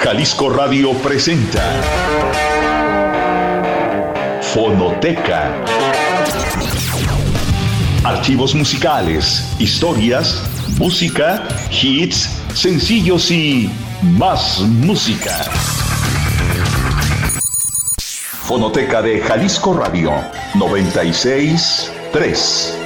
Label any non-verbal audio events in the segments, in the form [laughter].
Jalisco Radio presenta Fonoteca. Archivos musicales, historias, música, hits, sencillos y más música. Fonoteca de Jalisco Radio 963.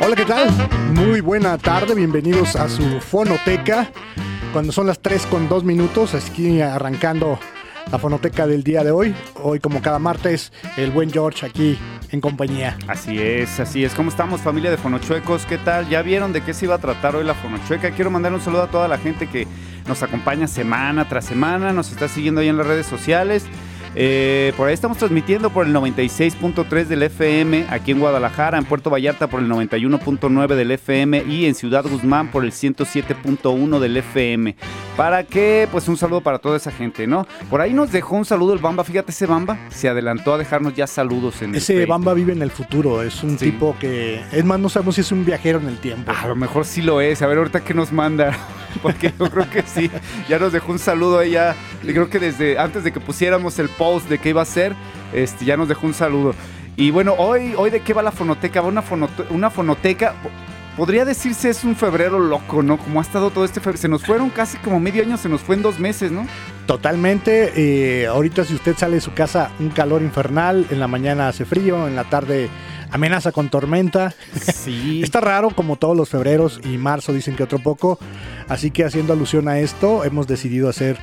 Hola, ¿qué tal? Muy buena tarde, bienvenidos a su fonoteca. Cuando son las 3 con 2 minutos, aquí arrancando la fonoteca del día de hoy. Hoy, como cada martes, el buen George aquí en compañía. Así es, así es. ¿Cómo estamos, familia de Fonochuecos? ¿Qué tal? ¿Ya vieron de qué se iba a tratar hoy la Fonochueca? Quiero mandar un saludo a toda la gente que nos acompaña semana tras semana, nos está siguiendo ahí en las redes sociales. Eh, por ahí estamos transmitiendo por el 96.3 del FM aquí en Guadalajara, en Puerto Vallarta por el 91.9 del FM y en Ciudad Guzmán por el 107.1 del FM. Para que, pues un saludo para toda esa gente, ¿no? Por ahí nos dejó un saludo el Bamba, fíjate ese Bamba, se adelantó a dejarnos ya saludos en Ese el. Bamba vive en el futuro, es un Sí. tipo que, es más, no sabemos si es un viajero en el tiempo. A lo mejor sí lo es. A ver, ahorita que nos manda. [laughs] Porque yo creo que sí. Ya nos dejó un saludo ahí. Ya, y creo que desde antes de que pusiéramos el post de qué iba a ser, este, ya nos dejó un saludo. Y bueno, hoy, hoy de qué va la fonoteca? Va una, fonote- una fonoteca. Podría decirse es un febrero loco, ¿no? Como ha estado todo este febrero. Se nos fueron casi como medio año, se nos fue en dos meses, ¿no? Totalmente. eh, ahorita si usted sale de su casa, un calor infernal, en la mañana hace frío, en la tarde amenaza con tormenta. Sí. [laughs] Está raro como todos los febreros y marzo dicen que otro poco. Así que haciendo alusión a esto, hemos decidido hacer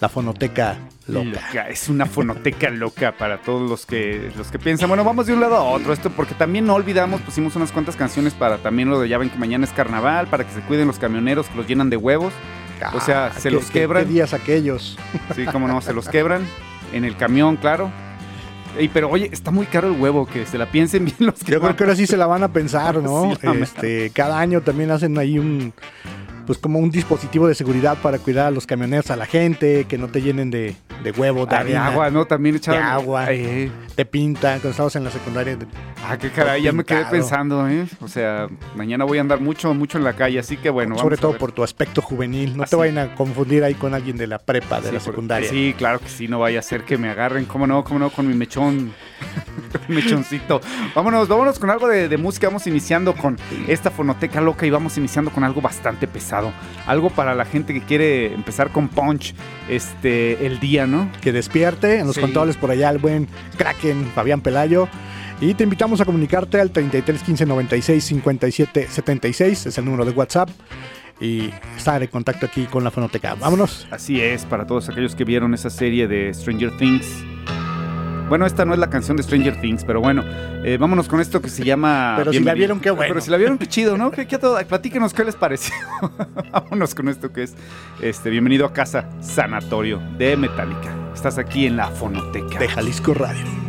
la fonoteca loca. Loca, Es una fonoteca loca para todos los que los que piensan. Bueno, vamos de un lado a otro. Esto porque también no olvidamos, pusimos unas cuantas canciones para también lo de ya ven que mañana es carnaval, para que se cuiden los camioneros que los llenan de huevos. O sea, Ah, se ¿qué- los quebran. ¿Qué días aquellos? [laughs] Sí, cómo no, se los quebran en el camión, claro. Ey, pero oye, está muy caro el huevo, que se la piensen [laughs] bien los que Yo creo que ahora sí se la van a pensar, [laughs] ¿no? Sí, este, cada año también hacen ahí un, pues como un dispositivo de seguridad para cuidar a los camioneros, a la gente, que no te llenen de, de huevo, de, Ah, de agua, ¿no? También echaban. de agua. Eh, te pintan. Cuando estábamos en la secundaria, ah, qué caray, ya me quedé pensando, ¿eh? O sea, mañana voy a andar mucho, mucho en la calle, así que bueno. sobre vamos todo por tu aspecto juvenil. No Así. te vayan a confundir ahí con alguien de la prepa, de Sí, la por- secundaria. Sí, claro que sí, no vaya a ser que me agarren, cómo no, cómo no, con mi mechón, [laughs] mechoncito. Vámonos, vámonos con algo de, de música, vamos iniciando con esta fonoteca loca y vamos iniciando con algo bastante pesado. Algo para la gente que quiere empezar con punch este, el día, ¿no? Que despierte. En los Sí. controles por allá el buen Kraken Fabián Pelayo. Y te invitamos a comunicarte al 33 15 96 57 76. Es el número de WhatsApp. Y estar en contacto aquí con la fonoteca. Vámonos. Así es, para todos aquellos que vieron esa serie de Stranger Things. Bueno, esta no es la canción de Stranger Things, pero bueno, eh, vámonos con esto que se llama... Pero si la vieron, qué bueno. Pero si la vieron, qué chido, ¿no? ¿Qué, qué todo? Platíquenos qué les pareció. [laughs] vámonos con esto que es este, Bienvenido a Casa Sanatorio de Metallica. Estás aquí en la fonoteca. De Jalisco Radio.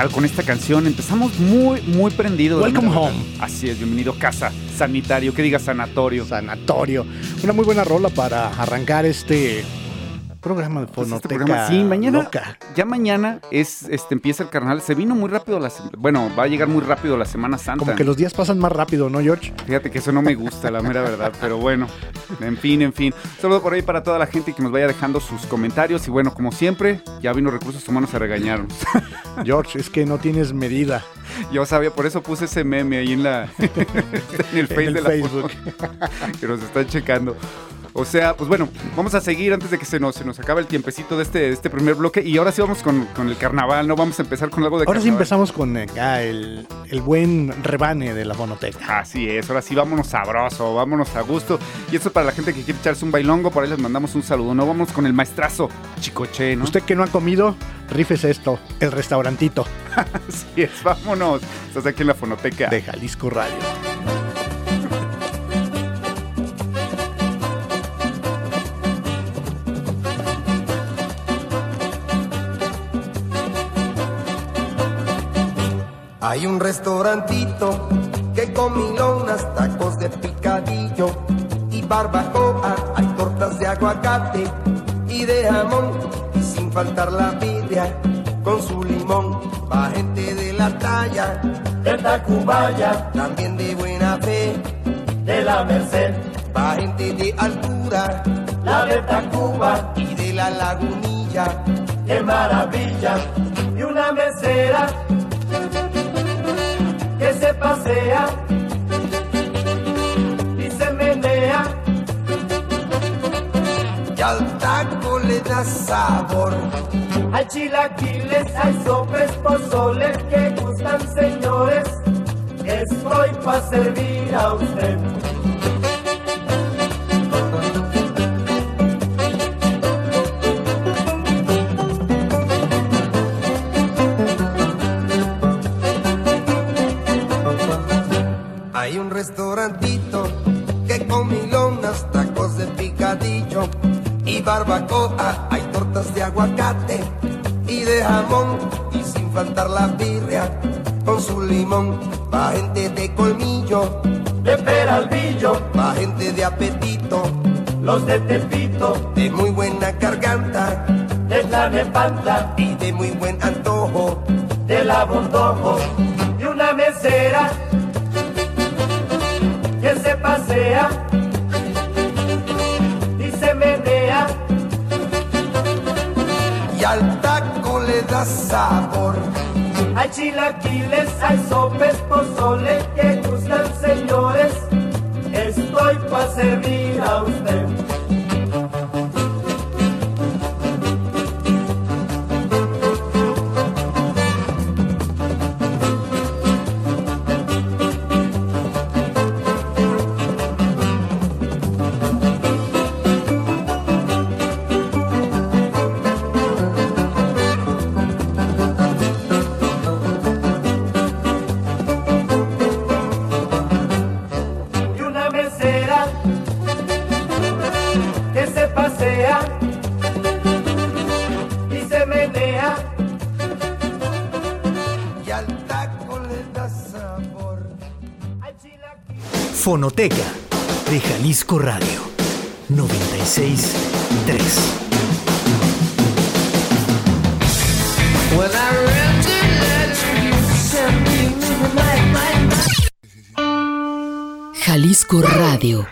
Tal con esta canción? Empezamos muy, muy prendidos. Welcome home. Así es, bienvenido a casa. Sanitario, que diga sanatorio. Sanatorio. Una muy buena rola para arrancar este programa de Pues este fonoteca programa, sí, mañana, loca. ya mañana es, este, empieza el carnaval. Se vino muy rápido la, bueno, va a llegar muy rápido la Semana Santa. Como que los días pasan más rápido, ¿no, George? Fíjate que eso no me gusta, la mera verdad, pero bueno, en fin, en fin. Saludo por ahí para toda la gente que nos vaya dejando sus comentarios y bueno, como siempre, ya vino Recursos Humanos a regañarnos. [laughs] George, es que no tienes medida Yo sabía, por eso puse ese meme ahí en la [laughs] en el Face en el de la Facebook. que nos están checando. O sea, pues bueno, vamos a seguir antes de que se nos, se nos acabe el tiempecito de este, de este primer bloque. Y ahora sí vamos con, con el carnaval, ¿no? Vamos a empezar con algo de Ahora sí empezamos con acá el, el buen rebane de la fonoteca. Así es, ahora sí, vámonos sabroso, vámonos a gusto. Y esto es para la gente que quiere echarse un bailongo, por ahí les mandamos un saludo, ¿no? Vamos con el maestrazo Chicoche, ¿no? Usted que no ha comido, rifes esto, el restaurantito [laughs] Así es, vámonos. Estás aquí en la fonoteca. de Jalisco Radio. Hay un restaurantito que con milonas, tacos de picadillo y barbacoa, hay tortas de aguacate y de jamón. Y si sin faltar la vidria con su limón. Va gente de la talla, de Tacubaya, también de buena fe. de la Merced, Va gente de altura la de Tacuba, y de la lagunilla. qué maravilla, y una mesera se pasea y se menea, Y al taco le da sabor. hay chilaquiles, hay sopes, pozoles que gustan señores, estoy para servir a usted. Aguacate y de jamón y sin faltar la birria con su limón. Va gente de colmillo, De Peralvillo, va gente de apetito, los de Tepito, de muy buena garganta de Tlanepantla, y de muy buen antojo. de la Bondojo y una mesera que se pasea Y al taco le da sabor. hay chilaquiles, hay sopes, pozole que gustan señores estoy para servir a usted Fonoteca de Jalisco Radio 963. Jalisco Radio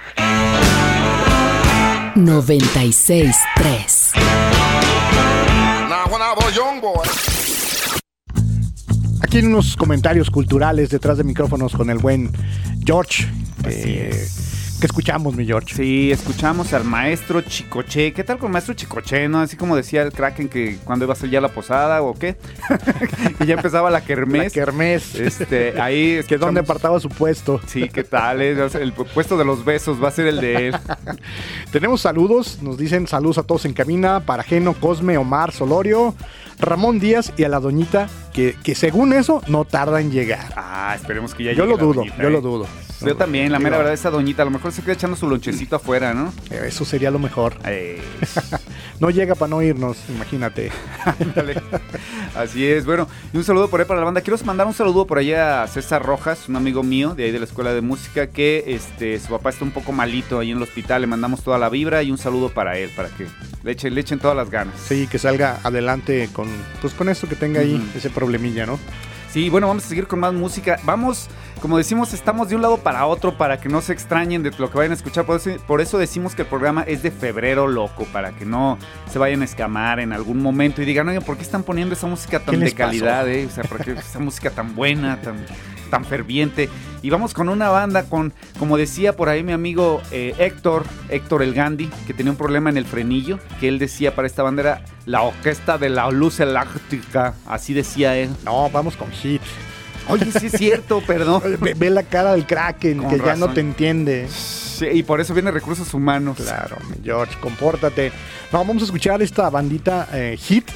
963. Aquí en unos comentarios culturales detrás de micrófonos con el buen George. Eh, ¿Qué escuchamos, mi George? Sí, escuchamos al maestro Chicoche. ¿Qué tal con maestro Chicoche, no? Así como decía el Kraken que cuando iba a ser ya la posada o qué. [laughs] y ya empezaba la La kermés. Kermés. Este, ahí [laughs] que dónde escuchamos- apartaba su puesto. Sí, ¿qué tal? eh? El puesto de los besos va a ser el de él. [laughs] Tenemos saludos, nos dicen saludos a todos en cabina, para Geno, Cosme, Omar, Solorio, Ramón Díaz y a la doñita, que, que según eso no tarda en llegar. Ah, esperemos que ya Yo llegue lo la dudo, doñita, yo eh. lo dudo. Yo también, la mera verdad, esa doñita a lo mejor se queda echando su lonchecito afuera, ¿no? Eso sería lo mejor. Eh, [laughs] No llega para no irnos, imagínate. [laughs] Así es, bueno, y un saludo por ahí para la banda. Quiero mandar un saludo por allá a César Rojas, un amigo mío de ahí de la escuela de música, que este su papá está un poco malito ahí en el hospital. Le mandamos toda la vibra y un saludo para él, para que le echen, le echen todas las ganas. Sí, que salga adelante con, pues con esto que tenga ahí, ese problemilla, ¿no? Sí, bueno, vamos a seguir con más música. Vamos, como decimos, estamos de un lado para otro para que no se extrañen de lo que vayan a escuchar. Por eso, por eso decimos que el programa es de febrero loco, para que no se vayan a escamar en algún momento y digan, oye, ¿por qué están poniendo esa música ¿Qué tan de pasó? calidad? eh? O sea, ¿por qué esa música tan buena, tan, tan ferviente? Y vamos con una banda con, como decía por ahí mi amigo eh, Héctor, Héctor El Gandhi, que tenía un problema en el frenillo, que él decía para esta banda era la orquesta de la luz eléctrica, así decía él. No, vamos con hit. Oye, sí es cierto, perdón. Ve, ve la cara del Kraken, Con que ya no te entiende. Sí, y por eso viene recursos humanos. Claro, mi George, compórtate. No, vamos a escuchar esta bandita eh, hit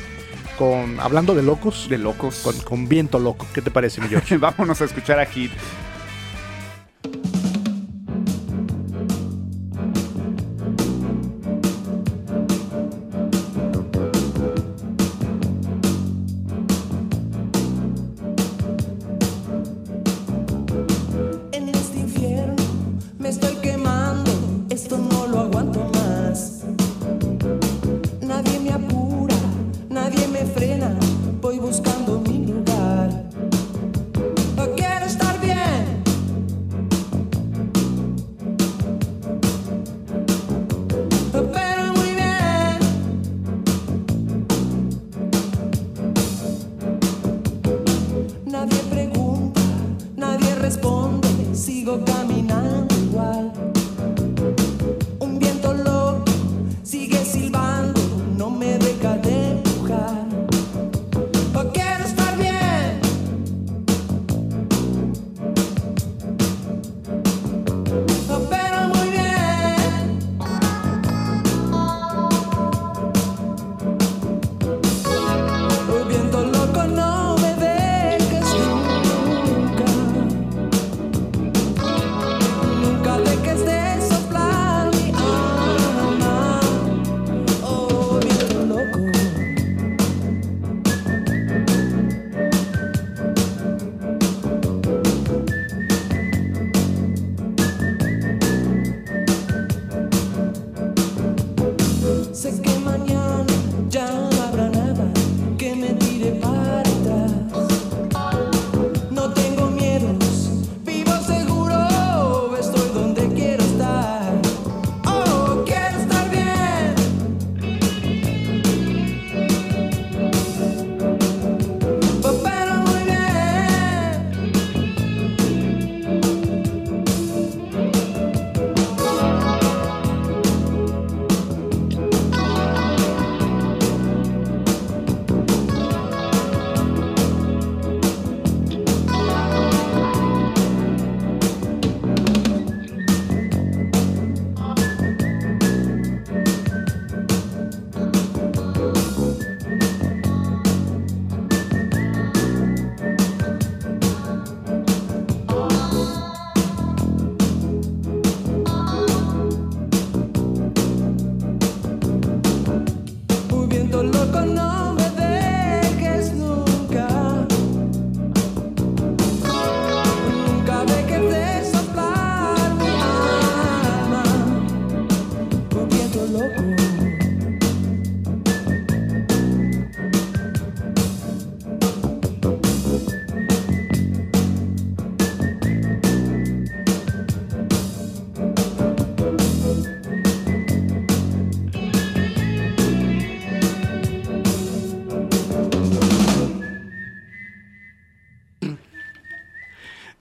con hablando de locos, De locos. con, con viento loco. ¿Qué te parece, mi George? [laughs] Vámonos a escuchar a Hit.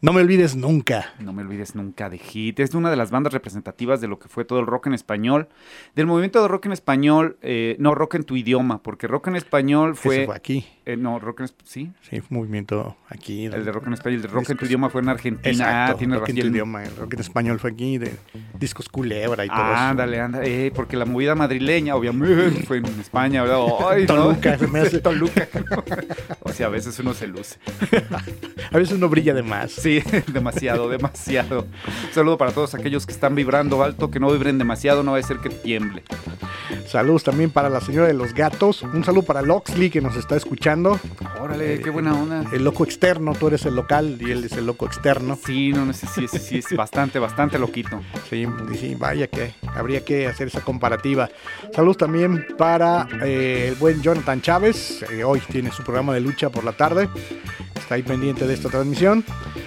No me olvides nunca. No me olvides nunca de Hit. Es una de las bandas representativas de lo que fue todo el rock en español. Del movimiento de rock en español, eh, no rock en tu idioma, porque rock en español fue. Ese fue aquí. Eh, no, rock en. Sí, Sí, movimiento aquí. el de rock en español. El de rock en tu idioma fue en Argentina. Exacto, ah, tienes rock en tu idioma. El rock en español fue aquí, de discos culebra y todo eso. Ándale, ándale, eh, porque la movida madrileña, obviamente, fue en España, ¿verdad? Ay, ¿no? Toluca, se me hace. Toluca. [laughs] o sea, a veces uno se luce. A veces uno brilla de más. Sí, [laughs] demasiado, demasiado. Un saludo para todos aquellos que están vibrando alto, que no vibren demasiado, no va a ser que tiemble. Saludos también para la señora de los gatos. Un saludo para Loxley que nos está escuchando. Órale, qué buena onda. El loco externo, tú eres el local y él es el loco externo. Sí, no, no sé, sí, sí, sí, es bastante, bastante loquito. Sí, sí, vaya que habría que hacer esa comparativa. Saludos también para eh, el buen Jonathan Chávez. eh, hoy tiene su programa de lucha por la tarde. Está ahí pendiente de esta transmisión.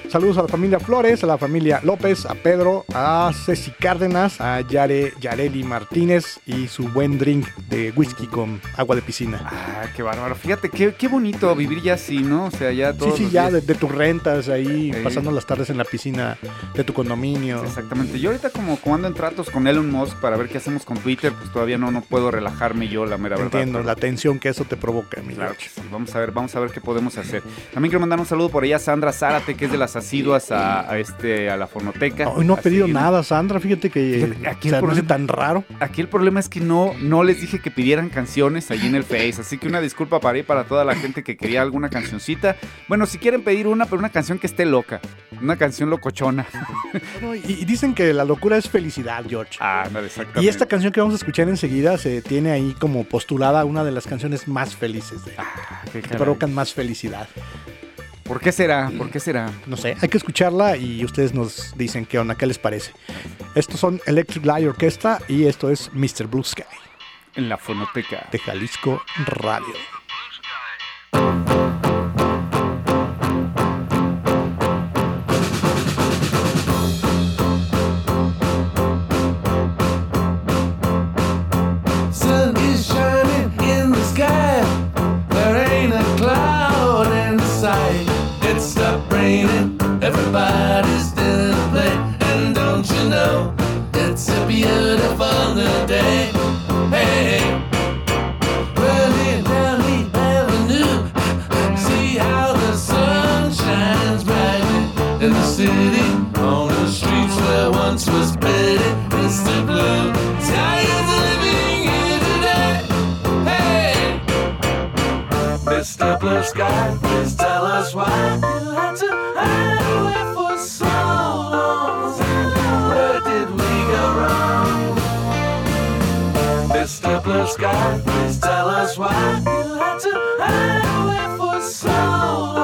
Saludos a la familia Flores, a la familia López, a Pedro, a Ceci Cárdenas, a Yare, Yareli Martínez y su buen drink de whisky con agua de piscina. Ah, qué bárbaro. Fíjate, qué, qué bonito vivir ya así, ¿no? O sea, ya Sí, todos sí, los ya de, tus rentas ahí, Sí. pasando las tardes en la piscina de tu condominio. Exactamente. Yo ahorita como, como ando en tratos con Elon Musk para ver qué hacemos con Twitter, pues todavía no, no puedo relajarme yo, la mera verdad. Entiendo la tensión que eso te provoca, mi Claro sí. Vamos a ver, vamos a ver qué podemos hacer. También quiero mandar un saludo por allá a Sandra Zárate, que es de las asiduas a, a este a la fonoteca. Hoy no ha pedido nada, Sandra. Fíjate que Fíjate, aquí o sea, el no hace problema- tan raro. Aquí el problema es que no, no les dije que pidieran canciones allí en el Face, así que una disculpa para ir para toda la gente que quería alguna cancioncita. Bueno, si quieren pedir una, pero una canción que esté loca, una canción locochona. Y, y dicen que la locura es felicidad, George. Ah, no, exactamente. Y esta canción que vamos a escuchar enseguida se tiene ahí como postulada una de las canciones más felices, de, Ah, que provocan más felicidad. ¿Por qué será? ¿Por qué será? No sé, hay que escucharla y ustedes nos dicen qué onda, qué les parece. Estos son Electric Light Orchestra y esto es Mr. Blue Sky En la fonoteca. de Jalisco Radio. Beautiful new day. Hey, the. See how the sun shines brightly in the city. On the streets where once was pretty. Mr. Blue Sky is living here today. Hey, Mr. Blue Sky, please tell us why you had to hide Blue Sky, please tell us why you had to hide away for so long.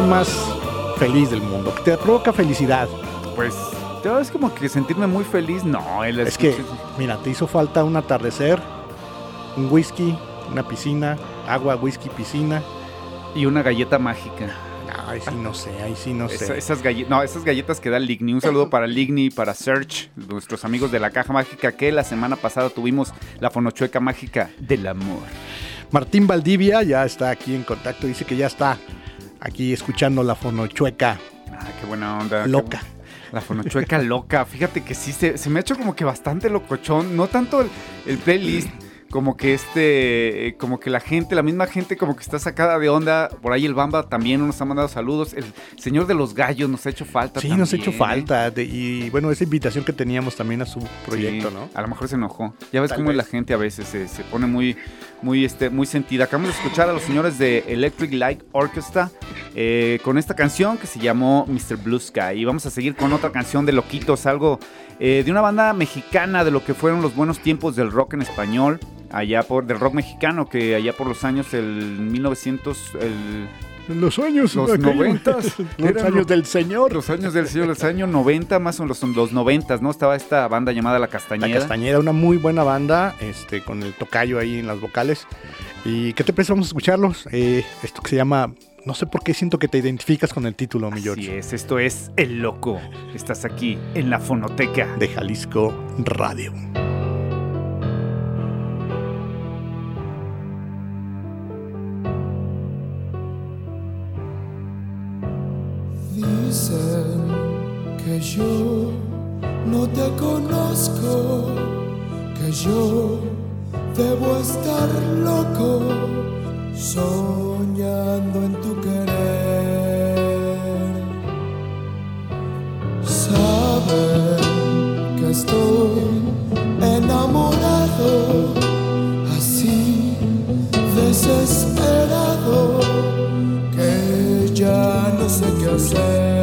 Más feliz del mundo, que te provoca felicidad. Pues, yo es como que sentirme muy feliz. No, él Es que, mira, te hizo falta un atardecer, un whisky, una piscina, agua, whisky, piscina. Y una galleta mágica. Ay, sí, no sé, ahí sí, no Esa- sé. esas, galle- no, esas galletas que da Ligni. Un saludo para Ligni y para Search, nuestros amigos de la Caja Mágica, que la semana pasada tuvimos la fonochueca mágica del amor. Martín Valdivia ya está aquí en contacto, dice que ya está aquí escuchando la fonochueca Ah, qué buena onda. loca. La fonochueca loca. Fíjate que sí, se, se me ha hecho como que bastante locochón. No tanto el, el playlist, como que este, eh, como que la gente, la misma gente como que está sacada de onda. Por ahí el Bamba también nos ha mandado saludos. El señor de los gallos nos ha hecho falta. Sí, nos ha hecho ¿eh? falta. de- y bueno, esa invitación que teníamos también a su proyecto, Sí, ¿no? A lo mejor se enojó. Ya ves Tal cómo la gente a veces se, se pone muy, muy, este, muy sentida. Acabamos de escuchar a los señores de Electric Light Orchestra eh, con esta canción que se llamó Mr. Blue Sky. Y vamos a seguir con otra canción de Loquitos, algo eh, de una banda mexicana de lo que fueron los buenos tiempos del rock en español. Allá por, del rock mexicano, que allá por los años, el 1900, el, En los años, Los noventas, [laughs] los años del Señor. los años del siglo, los años 90, más o menos los, los 90, ¿no? Estaba esta banda llamada La La Castañeda. Castañeda, una muy buena banda, este, con el tocayo ahí en las vocales. ¿Y qué te parece? Vamos a escucharlos. Eh, esto que se llama, no sé por qué siento que te identificas con el título, mi Así George, es, esto es El Loco. Estás aquí en la fonoteca. de Jalisco Radio. Yo no te conozco, que yo debo estar loco soñando en tu querer. Saben que estoy enamorado, así desesperado, que ya no sé qué hacer.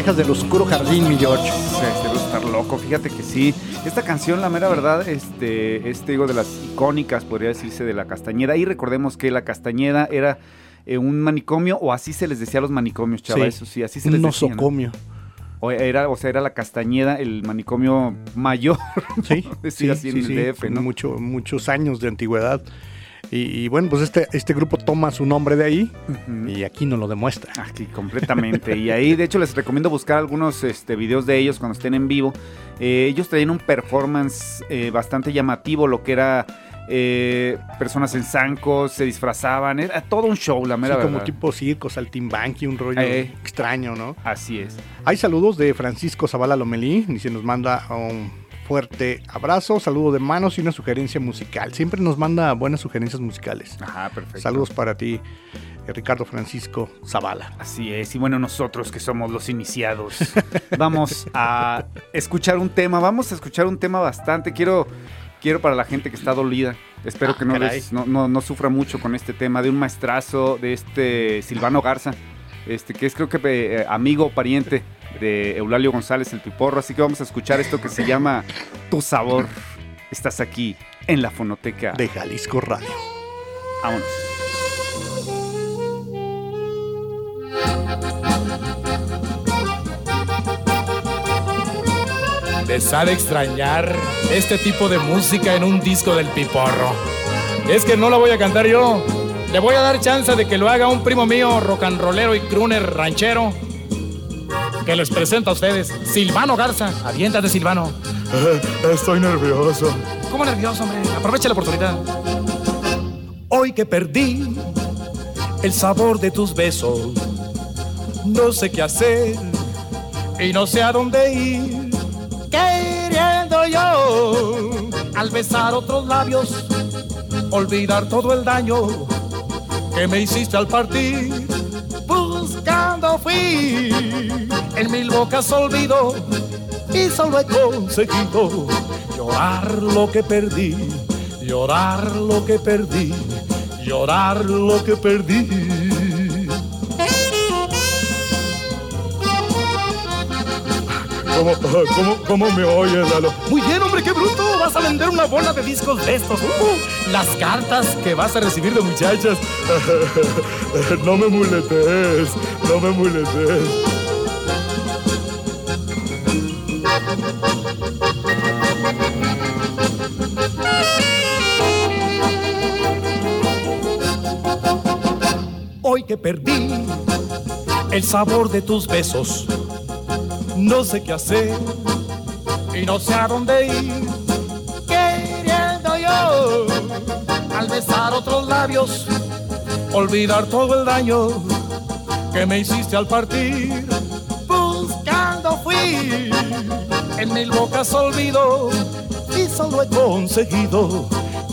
Parejas del oscuro jardín, mi George. Sí, debe estar loco, fíjate que sí. Esta canción, la mera verdad, este, es, te digo, de las icónicas, podría decirse, de la Castañeda. Y recordemos que la Castañeda era eh, un manicomio, o así se les decía a los manicomios, chava, Sí. eso sí, así se les Un decía. ¿no? nosocomio. O era, o sea, era la Castañeda, el manicomio mayor. Sí, [laughs] Decir así en el DF, ¿no? Mucho- muchos años de antigüedad. Y, y bueno, pues este, este grupo toma su nombre de ahí y aquí nos lo demuestra. Aquí, completamente. Y ahí, de hecho, les recomiendo buscar algunos este, videos de ellos cuando estén en vivo. Eh, ellos traían un performance eh, bastante llamativo, lo que era eh, personas en zancos, se disfrazaban, era todo un show, la mera como verdad. tipo circo, saltimbanqui, un rollo Eh. extraño, ¿no? Así es. Hay saludos de Francisco Zavala Lomelí, y se nos manda un fuerte abrazo, saludo de manos y una sugerencia musical. Siempre nos manda buenas sugerencias musicales. Ajá, perfecto. Saludos para ti, eh, Ricardo Francisco Zavala. Así es, y bueno, nosotros que somos los iniciados, [laughs] vamos a escuchar un tema, vamos a escuchar un tema bastante, quiero, quiero para la gente que está dolida, espero Ah, que no, les- no, no- no sufra mucho con este tema, de un maestrazo, de este Silvano Garza, este que es creo que eh, amigo o pariente de Eulalio González el Piporro, así que vamos a escuchar esto que se llama Tu Sabor, estás aquí en la fonoteca. De Jalisco Radio. Vámonos. Les ha de extrañar este tipo de música en un disco del piporro. Es que no la voy a cantar yo. Le voy a dar chance de que lo haga un primo mío, rock and rollero y crooner ranchero. Que les presento a ustedes, Silvano Garza. Aviéntate, Silvano. Estoy nervioso. ¿Cómo nervioso, hombre? Aprovecha la oportunidad. Hoy que perdí el sabor de tus besos. No sé qué hacer y no sé a dónde ir. Queriendo yo, al besar otros labios, olvidar todo el daño que me hiciste al partir. Buscando fui en mil bocas olvido y solo he conseguido llorar lo que perdí, llorar lo que perdí, llorar lo que perdí. ¿Cómo, cómo, cómo me oyes, Lalo? Muy bien, hombre, qué bruto. Vas a vender una bola de discos de estos. Uh, las cartas que vas a recibir de muchachas. [laughs] no me muletes, no me muletes. Hoy que perdí el sabor de tus besos, no sé qué hacer y no sé a dónde ir. Queriendo yo, al besar otros labios, olvidar todo el daño que me hiciste al partir. Buscando fui en mil bocas olvido y solo he conseguido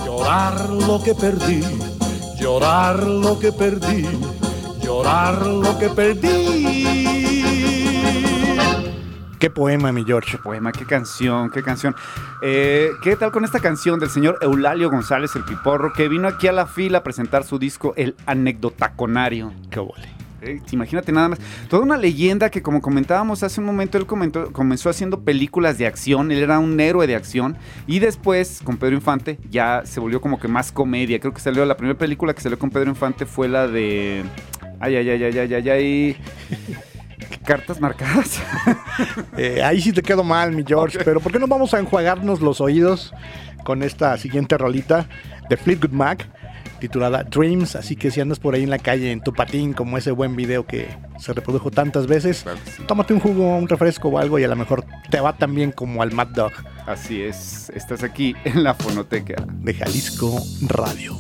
llorar lo que perdí, llorar lo que perdí, llorar lo que perdí. Qué poema, mi George. Qué poema, qué canción, qué canción. Eh, ¿Qué tal con esta canción del señor Eulalio González el Piporro, que vino aquí a la fila a presentar su disco El Anecdotaconario? Qué vole. Eh, imagínate nada más. Toda una leyenda que, como comentábamos hace un momento, él comentó- comenzó haciendo películas de acción. Él era un héroe de acción. Y después, con Pedro Infante, ya se volvió como que más comedia. Creo que salió la primera película que salió con Pedro Infante fue la de. Ay, ay, ay, ay, ay, ay, ay. Cartas marcadas. [laughs] Eh, ahí sí te quedo mal, mi George, pero ¿por qué no vamos a enjuagarnos los oídos con esta siguiente rolita de Fleetwood Mac titulada Dreams? Así que si andas por ahí en la calle en tu patín, como ese buen video que se reprodujo tantas veces, tómate un jugo, un refresco o algo y a lo mejor te va tan bien como al Mad Dog Así es. Estás aquí en la fonoteca. de Jalisco Radio.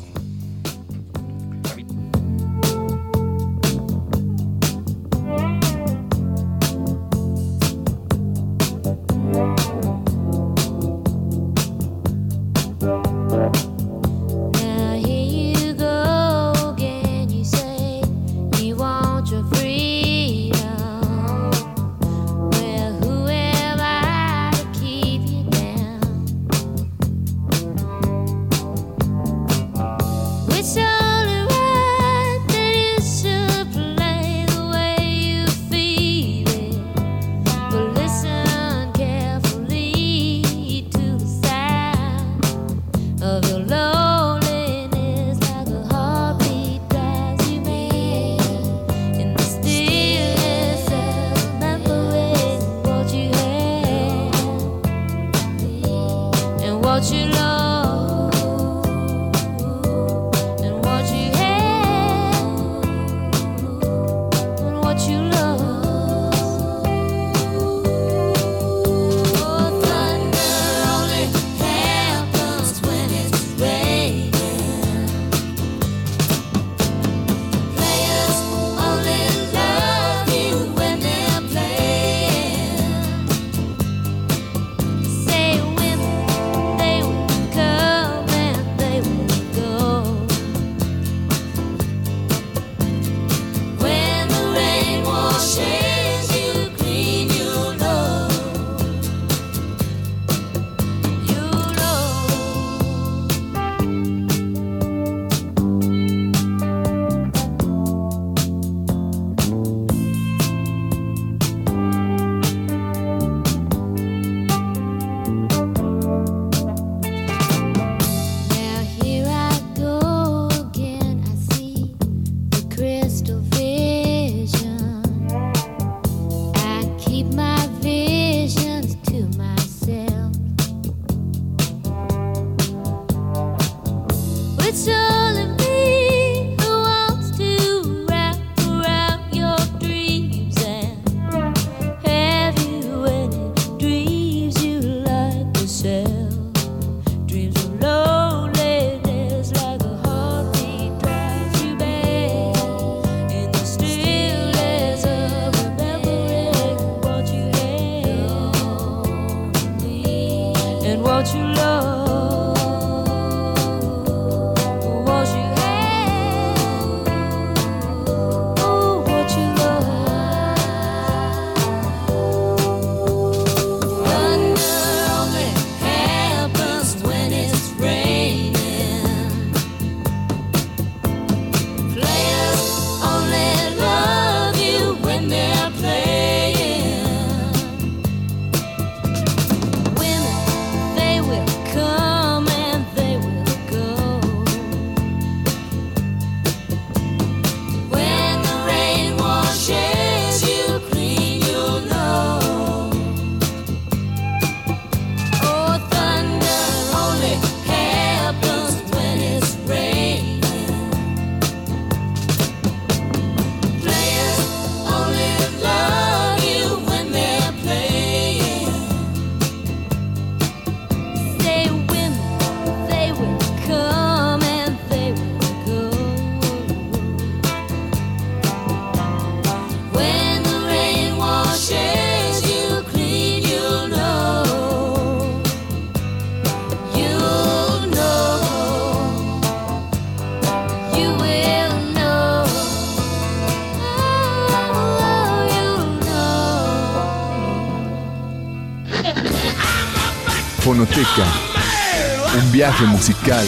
Viaje musical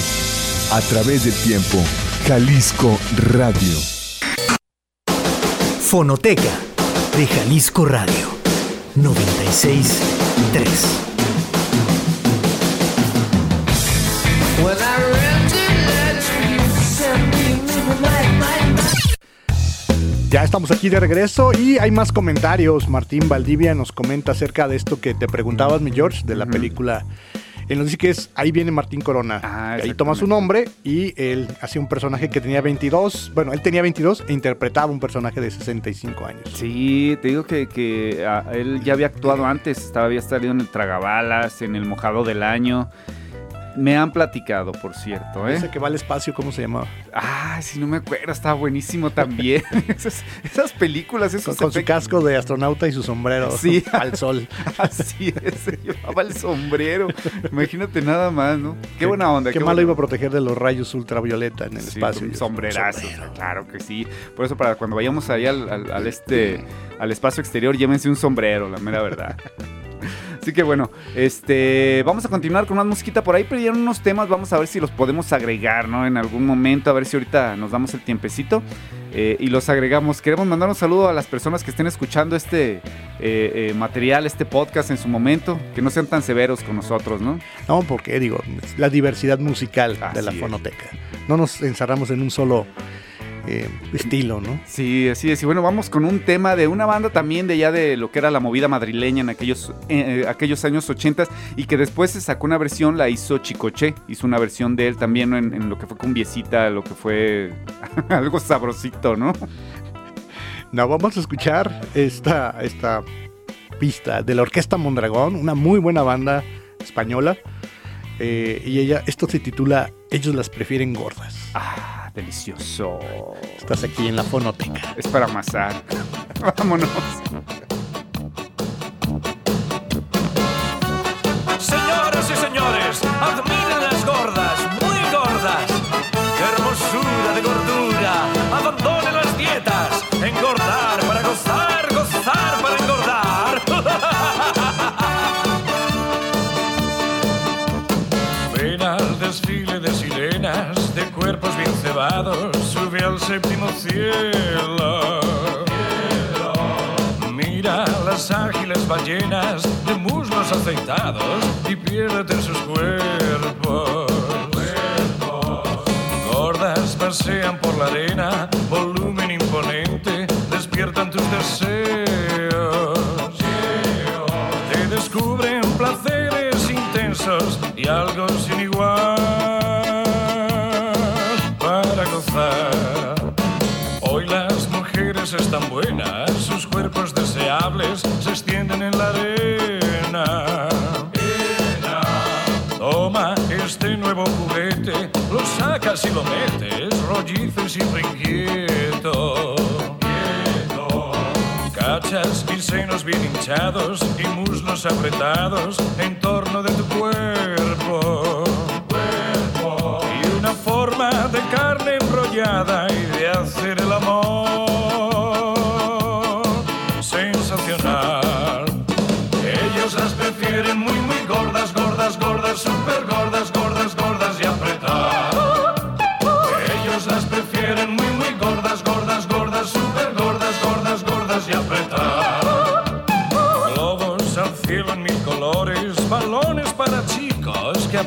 a través del tiempo. Jalisco Radio. Fonoteca de Jalisco Radio 963. When I rented that you sent me midnight, night, night. Ya estamos aquí de regreso y hay más comentarios. Martín Valdivia nos comenta acerca de esto que te preguntabas, mi George, de la película. Él nos dice que es Ahí viene Martín Corona. Ah, ahí toma su nombre y él hacía un personaje que tenía 22. Bueno, él tenía 22 e interpretaba un personaje de 65 años. Sí, te digo que, que, ah, él ya había actuado antes, estaba, había salido en el Tragabalas, en el Mojado del Año. Me han platicado, por cierto, ¿eh? Ese que va al espacio, ¿cómo se llamaba? Ah, si no me acuerdo, estaba buenísimo también. [laughs] [laughs] esas, esas películas, esos Con, con su casco de astronauta y su sombrero [laughs] Sí. al sol. Así es, se llevaba el sombrero. Imagínate nada más, ¿no? Qué buena onda. Qué, qué malo buena iba a proteger de los rayos ultravioleta en el Sí, espacio. un sombrerazo, sombrero. claro que sí. Por eso para cuando vayamos ahí al, al- al este al espacio exterior, llévense un sombrero, la mera verdad. Así que bueno, este vamos a continuar con más musiquita por ahí, pidieron unos temas, vamos a ver si los podemos agregar, ¿no? En algún momento, a ver si ahorita nos damos el tiempecito eh, y los agregamos. Queremos mandar un saludo a las personas que estén escuchando este eh, eh, material, este podcast en su momento, que no sean tan severos con nosotros, ¿no? No, porque digo, la diversidad musical de la es. fonoteca. No nos encerramos en un solo eh, estilo, ¿no? Sí, así es. Y bueno, vamos con un tema de una banda también de ya de lo que era la movida madrileña en aquellos, eh, eh, aquellos años 80 y que después se sacó una versión, la hizo Chicoche. Hizo una versión de él también en, en lo que fue cumbiecita, lo que fue [laughs] algo sabrosito, ¿no? No, vamos a escuchar esta, esta pista de la Orquesta Mondragón, una muy buena banda española. Eh, y ella, esto se titula Ellos las prefieren gordas. Ah, delicioso. Estás aquí en la fonoteca. Es para amasar. [laughs] Vámonos. Señoras y señores, admiren las gordas, muy gordas. ¡Qué hermosura de gordura! Abandonen las dietas. Engordar para gozar, gozar cebados, sube al séptimo cielo. Mira las ágiles ballenas de muslos aceitados y piérdete en sus cuerpos. Gordas pasean por la arena, volumen imponente, despiertan tus deseos. Te descubren placeres intensos y algo sin se extienden en la arena. Toma este nuevo juguete, lo sacas y lo metes, rollizo y siempre inquieto. Cachas y senos bien hinchados y muslos apretados en torno de tu cuerpo. Y una forma de carne enrollada y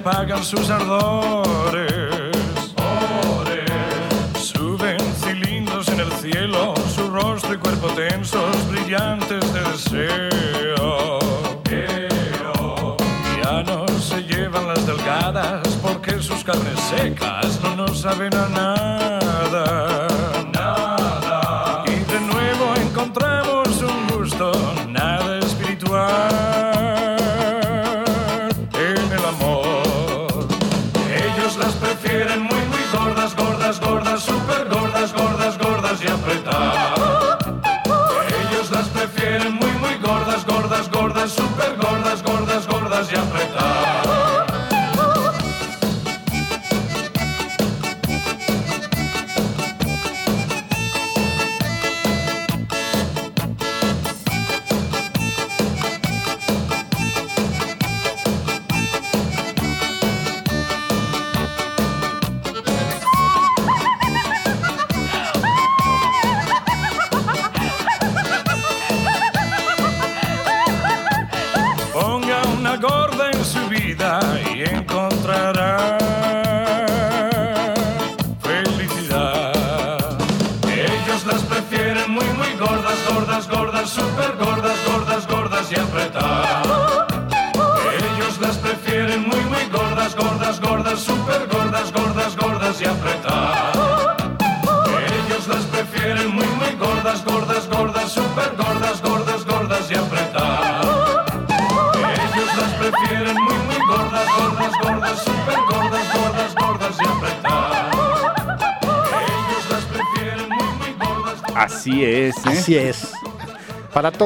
apagan sus ardores. Suben cilindros en el cielo, su rostro y cuerpo tensos, brillantes de deseo. Ya no se llevan las delgadas porque sus carnes secas no nos saben a nada. Las prefieren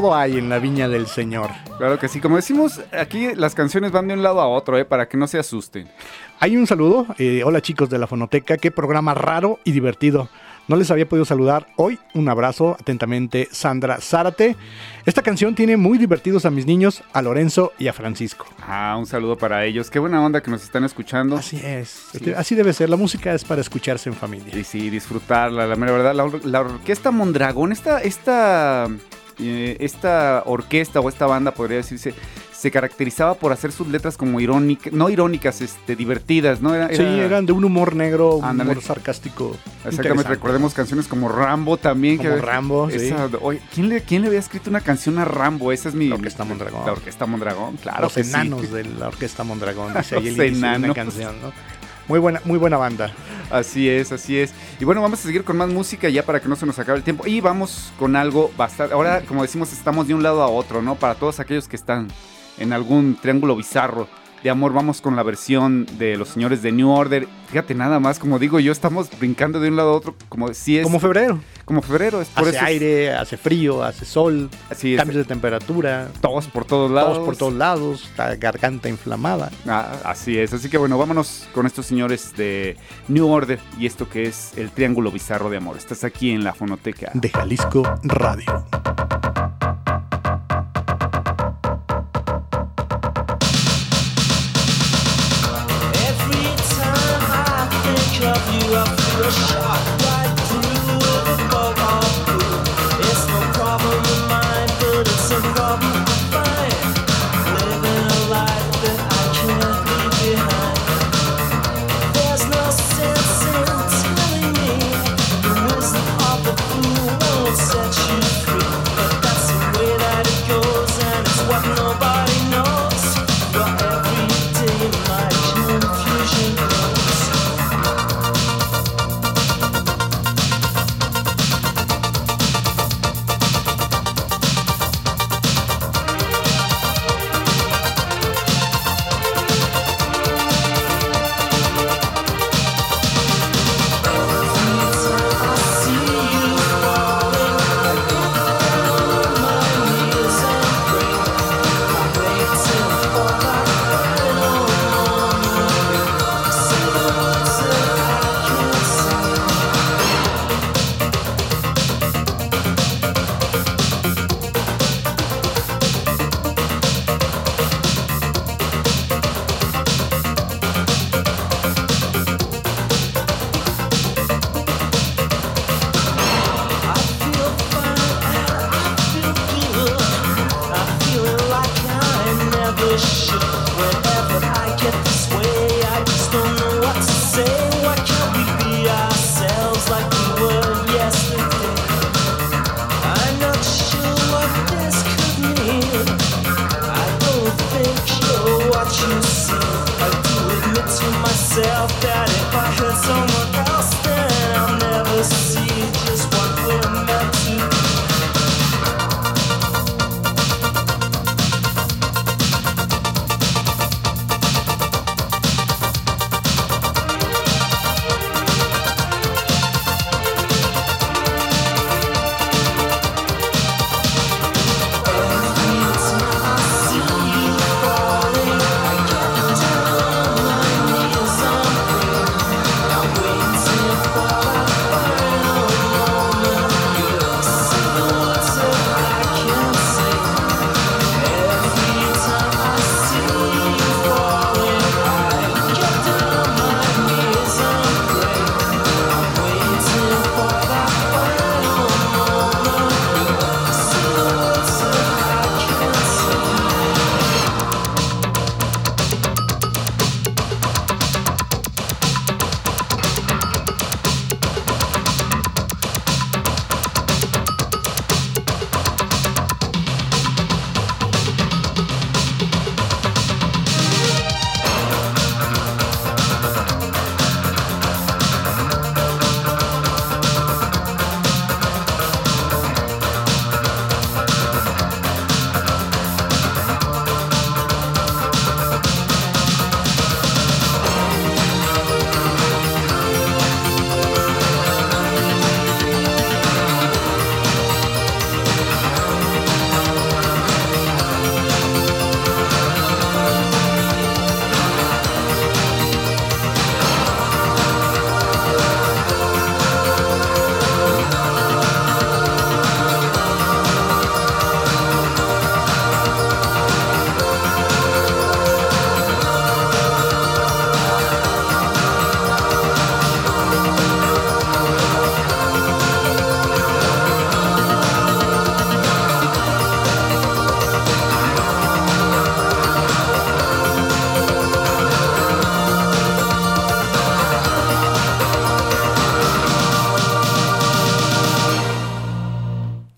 todo hay en la viña del Señor. Claro que sí. Como decimos, aquí las canciones van de un lado a otro, ¿eh? Para que no se asusten. Hay un saludo. eh, hola chicos de la Fonoteca. Qué programa raro y divertido. No les había podido saludar hoy. Un abrazo. Atentamente, Sandra Zárate. Esta canción tiene muy divertidos a mis niños, a Lorenzo y a Francisco. Ah, un saludo para ellos. Qué buena onda que nos están escuchando. Así es. Así debe ser. La música es para escucharse en familia. Y sí, disfrutarla, la mera verdad. La, or- la orquesta Mondragón, esta, esta, eh, esta orquesta o esta banda, podría decirse, se caracterizaba por hacer sus letras como irónicas, no irónicas, este, divertidas, ¿no? Era, Sí, era- eran de un humor negro, un humor sarcástico. Exactamente, recordemos canciones como Rambo también. Como Rambo, sí. oye, ¿quién, le, ¿Quién le había escrito una canción a Rambo? Esa es mi... La Orquesta Mondragón. La Orquesta Mondragón, claro Los que sí. enanos de la Orquesta Mondragón, dice [laughs] Los una enanos. canción, ¿no? Muy buena, muy buena banda. Así es, así es. Y bueno, vamos a seguir con más música ya para que no se nos acabe el tiempo. Y vamos con algo bastante... Ahora, como decimos, estamos de un lado a otro, ¿no? Para todos aquellos que están en algún triángulo bizarro de amor, vamos con la versión de los señores de New Order. Fíjate nada más, como digo yo, estamos brincando de un lado a otro, como si es... Como febrero. Como febrero, es por Hace eso aire, hace frío, hace sol, Así es. cambios de temperatura. Todos por todos lados. Todos por todos lados, la garganta inflamada. Ah, así es, así que bueno, vámonos con estos señores de New Order y esto que es el Triángulo Bizarro de Amor. Estás aquí en la fonoteca. De Jalisco Radio. shove you up to a shot.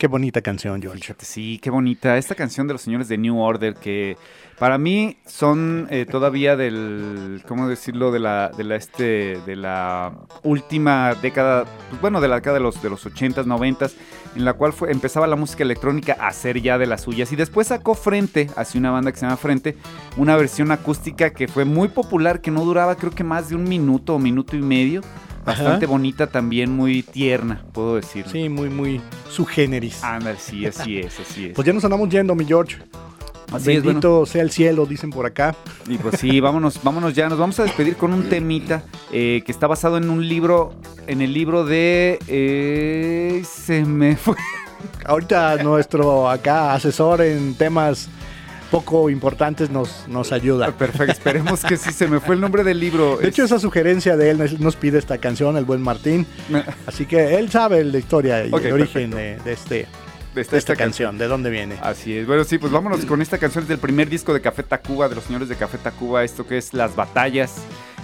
Bonita canción, George. Sí, qué bonita. Esta canción de los señores de New Order que para mí son eh, todavía del, ¿cómo decirlo? De la, de la este, de la última década, pues, bueno, de la década de los, de los 80s, 90s, en la cual fue, empezaba la música electrónica a ser ya de las suyas. Y después sacó Frente, hacia una banda que se llama Frente, una versión acústica que fue muy popular, que no duraba creo que más de un minuto o minuto y medio. Bastante Ajá. bonita también, muy tierna, puedo decir. Sí, muy, muy su generis. Anda, sí, así es, así es. Pues ya nos andamos yendo, mi George. Así es, Bendito sea el cielo, dicen por acá. Y pues sí, vámonos, vámonos ya. Nos vamos a despedir con un temita eh, que está basado en un libro, en el libro de... eh, se me fue. Ahorita nuestro acá asesor en temas poco importantes nos, nos ayuda. Perfecto, esperemos que sí, se me fue el nombre del libro. De hecho, esa sugerencia de él nos- pide esta canción, el buen Martín. Así que él sabe la historia y el origen de, de este, de de esta canción, de dónde viene. Así es. Bueno, sí, pues vámonos con esta canción es del primer disco de Café Tacuba, de los señores de Café Tacuba, esto que es Las Batallas.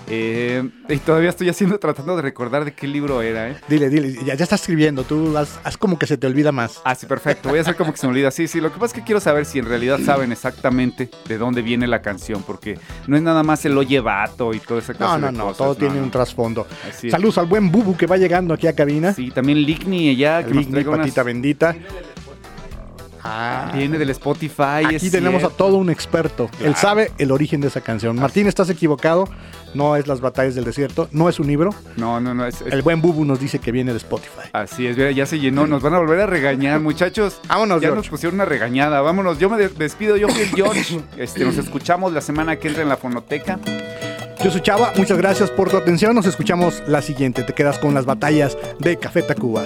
Eh, y todavía estoy haciendo, tratando de recordar de qué libro era, ¿eh? Dile, dile, ya, ya está escribiendo, tú haz, haz como que se te olvida más. Ah, sí, perfecto. Voy a hacer como que se me olvida. Sí, sí. Lo que pasa es que quiero saber si en realidad saben exactamente de dónde viene la canción, porque no es nada más el oye vato y toda esa No, clase no, de no, cosas, todo no, tiene no. un trasfondo. Saludos al buen Bubu que va llegando aquí a cabina. Sí, también Ligny ella que nos Ligny, traiga unas- patita bendita. Ah, Viene del Spotify. Aquí tenemos a todo un experto. Él sabe el origen de esa canción. Martín, estás equivocado. No es Las Batallas del Desierto. No es un libro. No, no, no. Es, es- El buen Bubu nos dice que viene de Spotify. Así es, ya se llenó. Nos van a volver a regañar, muchachos. [laughs] Vámonos, Ya George. nos pusieron una regañada. Vámonos. Yo me de- despido. Yo fui el [coughs] George. Este, nos escuchamos la semana que entra en la fonoteca. Yo soy Chava. Muchas gracias por tu atención. Nos escuchamos la siguiente. Te quedas con las batallas de Café Tacuba.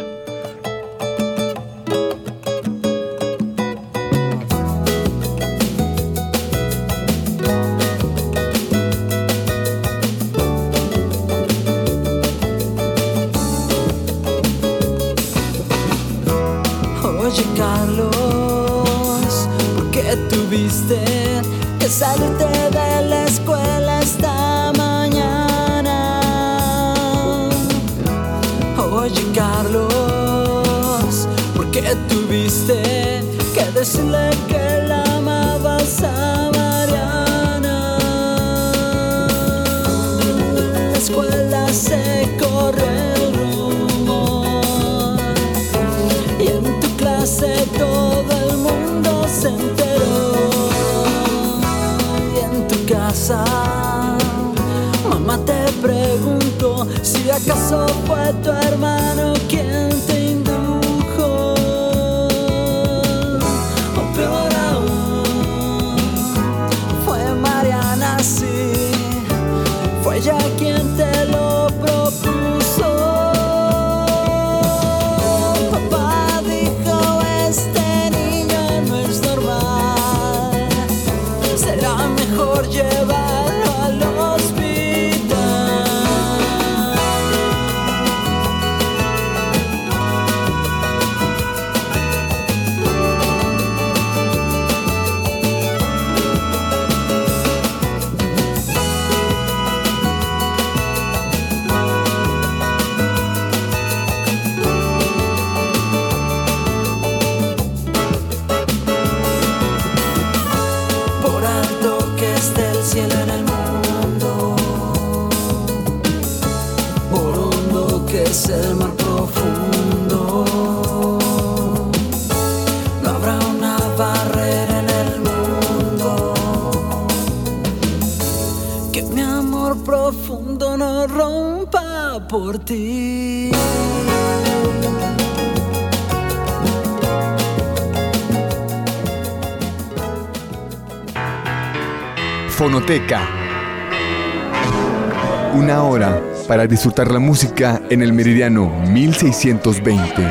Disfrutar la música en el meridiano 1620.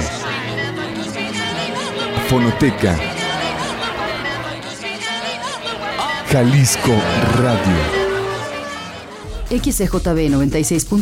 Fonoteca. Jalisco Radio. XCJB 96.3